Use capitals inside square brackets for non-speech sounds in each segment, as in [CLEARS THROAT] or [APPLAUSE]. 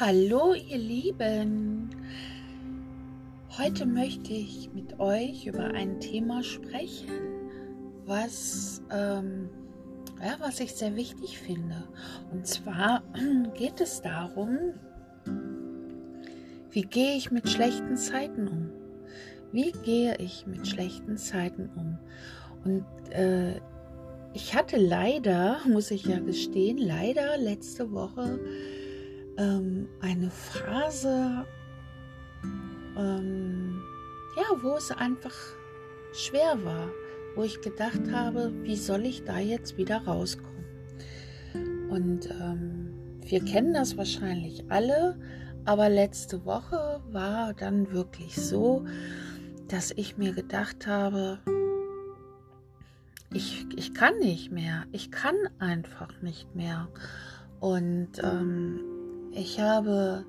Hallo ihr Lieben! Heute möchte ich mit euch über ein Thema sprechen, was, ähm, ja, was ich sehr wichtig finde. Und zwar [CLEARS THROAT] geht es darum, wie gehe ich mit schlechten Zeiten um? Wie gehe ich mit schlechten Zeiten um? Und äh, ich hatte leider, [LAUGHS] muss ich ja gestehen, leider letzte Woche ähm, eine Phase, ähm, ja, wo es einfach schwer war, wo ich gedacht habe, wie soll ich da jetzt wieder rauskommen? Und ähm, wir kennen das wahrscheinlich alle, aber letzte Woche war dann wirklich so, dass ich mir gedacht habe, ich, ich kann nicht mehr, ich kann einfach nicht mehr. Und ähm, ich habe,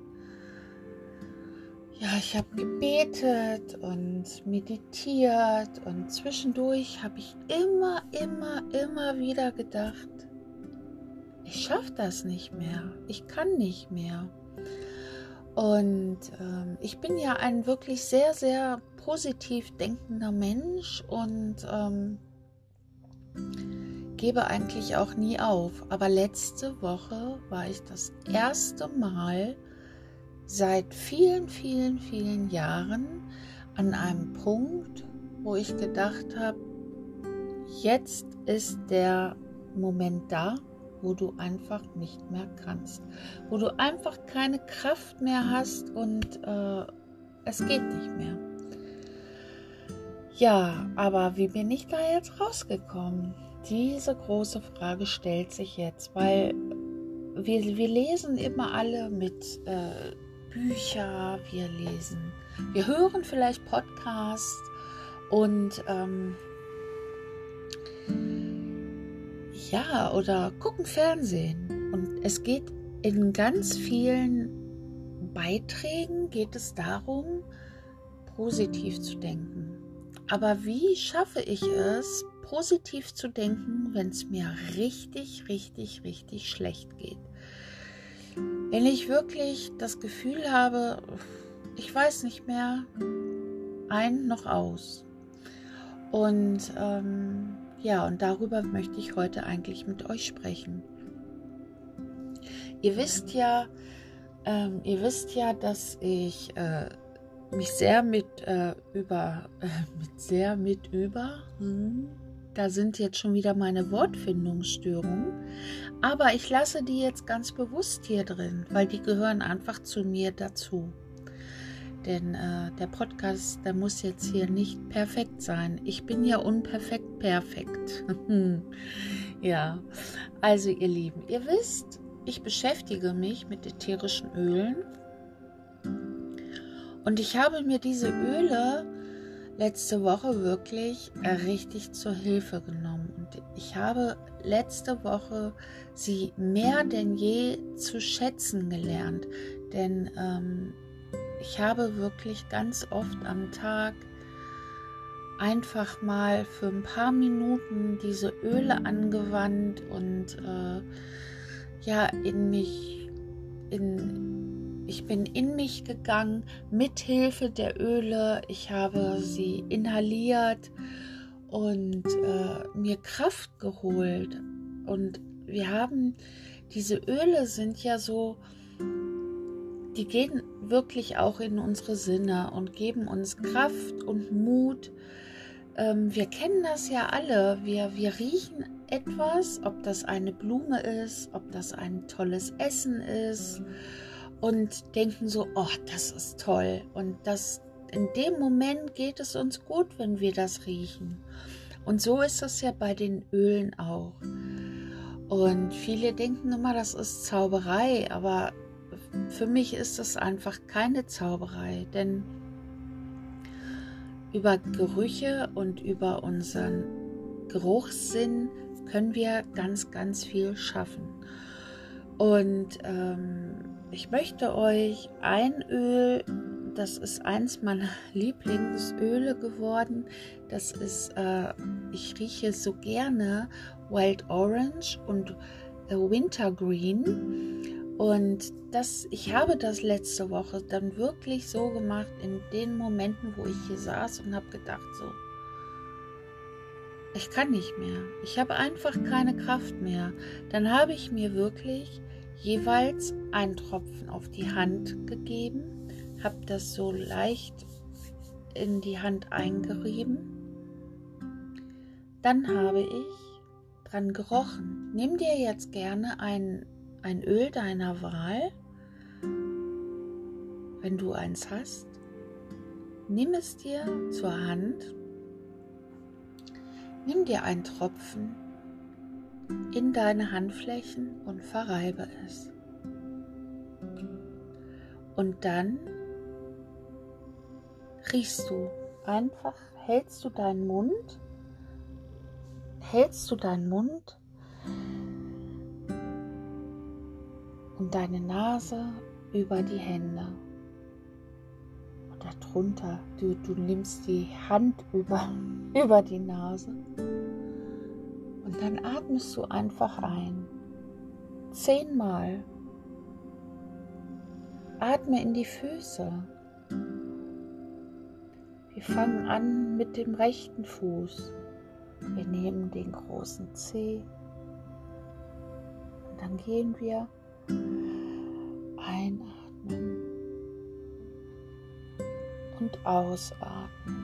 ja, ich habe gebetet und meditiert und zwischendurch habe ich immer, immer, immer wieder gedacht, ich schaffe das nicht mehr, ich kann nicht mehr. Und ähm, ich bin ja ein wirklich sehr, sehr positiv denkender Mensch und ähm, gebe eigentlich auch nie auf. Aber letzte Woche war ich das erste Mal seit vielen, vielen, vielen Jahren an einem Punkt, wo ich gedacht habe, jetzt ist der Moment da, wo du einfach nicht mehr kannst, wo du einfach keine Kraft mehr hast und äh, es geht nicht mehr. Ja, aber wie bin ich da jetzt rausgekommen? Diese große Frage stellt sich jetzt, weil wir, wir lesen immer alle mit äh, Bücher, wir lesen, wir hören vielleicht Podcasts und ähm, ja, oder gucken Fernsehen. Und es geht in ganz vielen Beiträgen geht es darum, positiv zu denken. Aber wie schaffe ich es, positiv zu denken, wenn es mir richtig, richtig, richtig schlecht geht? Wenn ich wirklich das Gefühl habe, ich weiß nicht mehr ein noch aus. Und ähm, ja, und darüber möchte ich heute eigentlich mit euch sprechen. Ihr wisst ja, ähm, ihr wisst ja, dass ich äh, mich sehr mit äh, über, äh, [LAUGHS] mit sehr mit über, hm, da sind jetzt schon wieder meine Wortfindungsstörungen, aber ich lasse die jetzt ganz bewusst hier drin, weil die gehören einfach zu mir dazu. Denn äh, der Podcast, der muss jetzt hier nicht perfekt sein. Ich bin ja unperfekt perfekt. [LAUGHS] ja, also ihr Lieben, ihr wisst, ich beschäftige mich mit ätherischen Ölen und ich habe mir diese Öle letzte Woche wirklich äh, richtig zur Hilfe genommen. Und ich habe letzte Woche sie mehr denn je zu schätzen gelernt. Denn ähm, ich habe wirklich ganz oft am Tag einfach mal für ein paar Minuten diese Öle angewandt und äh, ja in mich in ich bin in mich gegangen mit Hilfe der Öle. Ich habe sie inhaliert und äh, mir Kraft geholt. Und wir haben, diese Öle sind ja so, die gehen wirklich auch in unsere Sinne und geben uns Kraft und Mut. Ähm, wir kennen das ja alle. Wir, wir riechen etwas, ob das eine Blume ist, ob das ein tolles Essen ist. Mhm und denken so, oh, das ist toll. Und das, in dem Moment geht es uns gut, wenn wir das riechen. Und so ist es ja bei den Ölen auch. Und viele denken immer, das ist Zauberei, aber für mich ist es einfach keine Zauberei, denn über Gerüche und über unseren Geruchssinn können wir ganz, ganz viel schaffen. Und ähm, ich möchte euch ein Öl, das ist eins meiner [LAUGHS] Lieblingsöle geworden. Das ist, äh, ich rieche so gerne Wild Orange und äh, Wintergreen. Und das, ich habe das letzte Woche dann wirklich so gemacht, in den Momenten, wo ich hier saß und habe gedacht, so, ich kann nicht mehr. Ich habe einfach keine Kraft mehr. Dann habe ich mir wirklich jeweils einen Tropfen auf die Hand gegeben, habe das so leicht in die Hand eingerieben. Dann habe ich dran gerochen. Nimm dir jetzt gerne ein, ein Öl deiner Wahl, wenn du eins hast. Nimm es dir zur Hand Nimm dir einen Tropfen in deine Handflächen und verreibe es. Und dann riechst du einfach, hältst du deinen Mund, hältst du deinen Mund und deine Nase über die Hände darunter. Du, du nimmst die Hand über, [LAUGHS] über die Nase und dann atmest du einfach ein. Zehnmal. Atme in die Füße. Wir fangen an mit dem rechten Fuß. Wir nehmen den großen Zeh und dann gehen wir einatmen und ausatmen.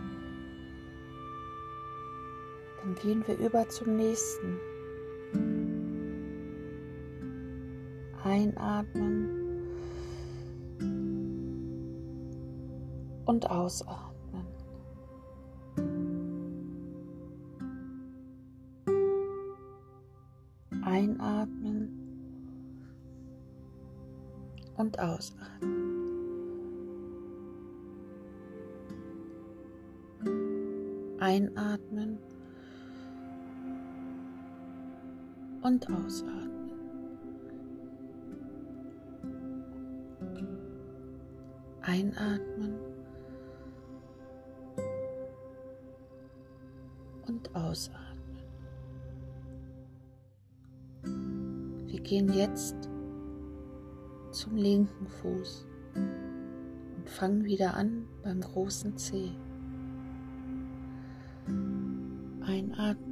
Dann gehen wir über zum nächsten. Einatmen und ausatmen. Einatmen und ausatmen. Einatmen und ausatmen. Einatmen und ausatmen. Wir gehen jetzt zum linken Fuß und fangen wieder an beim großen Zeh. Einatmen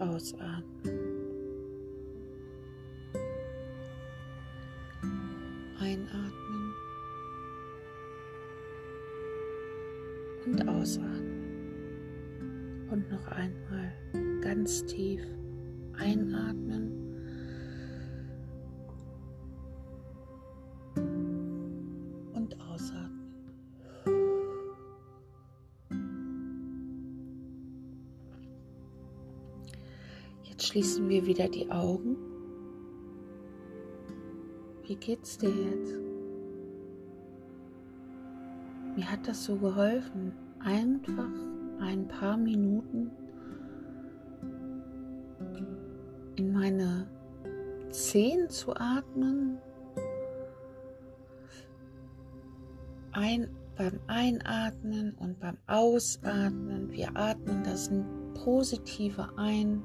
ausatmen. und ausatmen. Und noch einmal ganz tief einatmen. Jetzt schließen wir wieder die Augen. Wie geht's dir jetzt? Mir hat das so geholfen, einfach ein paar Minuten in meine Zehen zu atmen. Ein, beim Einatmen und beim Ausatmen. Wir atmen das Positive ein,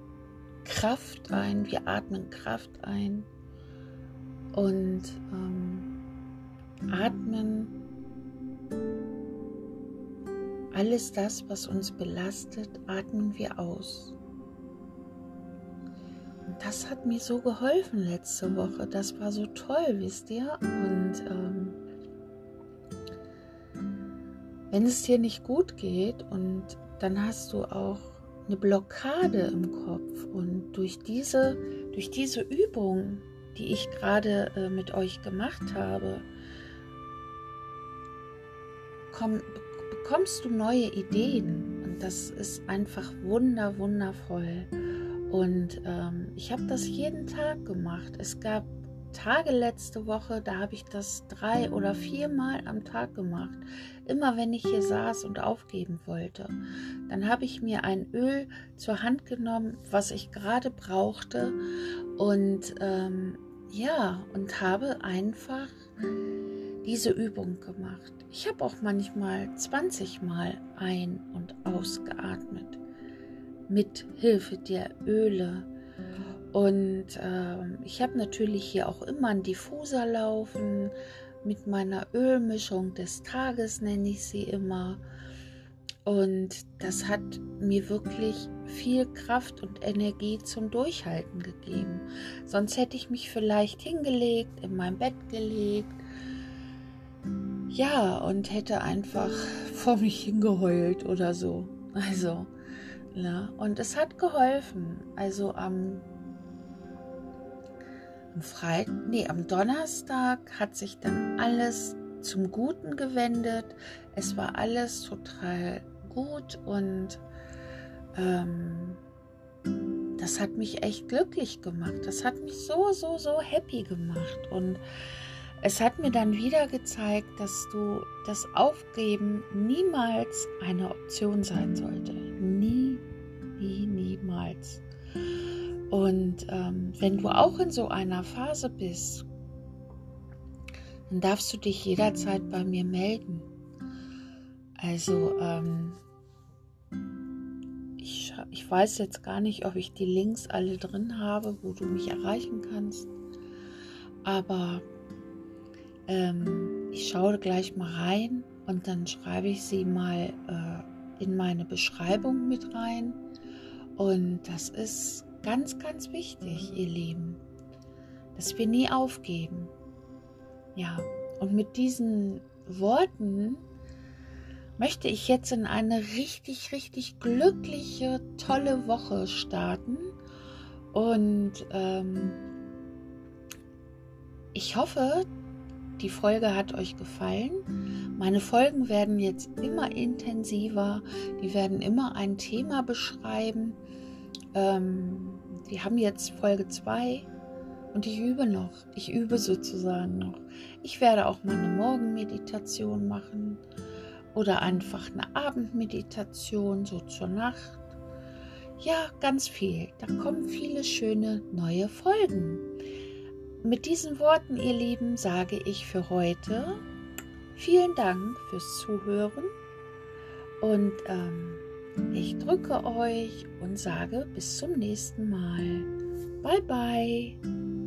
Kraft ein. Wir atmen Kraft ein und ähm, atmen alles das, was uns belastet, atmen wir aus. Und das hat mir so geholfen letzte Woche. Das war so toll, wisst ihr? Und ähm, wenn es dir nicht gut geht und dann hast du auch eine Blockade im Kopf und durch diese, durch diese Übung, die ich gerade äh, mit euch gemacht habe, komm, bekommst du neue Ideen und das ist einfach wunder, wundervoll. Und ähm, ich habe das jeden Tag gemacht. Es gab Tage letzte Woche, da habe ich das drei oder viermal am Tag gemacht. Immer wenn ich hier saß und aufgeben wollte. Dann habe ich mir ein Öl zur Hand genommen, was ich gerade brauchte. Und ähm, ja, und habe einfach diese Übung gemacht. Ich habe auch manchmal 20 Mal ein- und ausgeatmet mit Hilfe der Öle. Und äh, ich habe natürlich hier auch immer einen Diffuser laufen mit meiner Ölmischung des Tages, nenne ich sie immer. Und das hat mir wirklich viel Kraft und Energie zum Durchhalten gegeben. Sonst hätte ich mich vielleicht hingelegt, in mein Bett gelegt. Ja, und hätte einfach [LAUGHS] vor mich hingeheult oder so. Also, ja, und es hat geholfen. Also am am Freitag, nee, am Donnerstag hat sich dann alles zum Guten gewendet. Es war alles total gut und ähm, das hat mich echt glücklich gemacht. Das hat mich so, so, so happy gemacht. Und es hat mir dann wieder gezeigt, dass du das Aufgeben niemals eine Option sein sollte. Nie, nie, niemals. Und ähm, wenn du auch in so einer Phase bist, dann darfst du dich jederzeit bei mir melden. Also ähm, ich, ich weiß jetzt gar nicht, ob ich die Links alle drin habe, wo du mich erreichen kannst. Aber ähm, ich schaue gleich mal rein und dann schreibe ich sie mal äh, in meine Beschreibung mit rein. Und das ist Ganz, ganz wichtig, ihr Lieben, dass wir nie aufgeben. Ja, und mit diesen Worten möchte ich jetzt in eine richtig, richtig glückliche, tolle Woche starten. Und ähm, ich hoffe, die Folge hat euch gefallen. Meine Folgen werden jetzt immer intensiver. Die werden immer ein Thema beschreiben. Ähm, wir haben jetzt Folge 2 und ich übe noch. Ich übe sozusagen noch. Ich werde auch mal eine Morgenmeditation machen oder einfach eine Abendmeditation so zur Nacht. Ja, ganz viel. Da kommen viele schöne neue Folgen. Mit diesen Worten, ihr Lieben, sage ich für heute vielen Dank fürs Zuhören und ähm, ich drücke euch und sage bis zum nächsten Mal. Bye bye.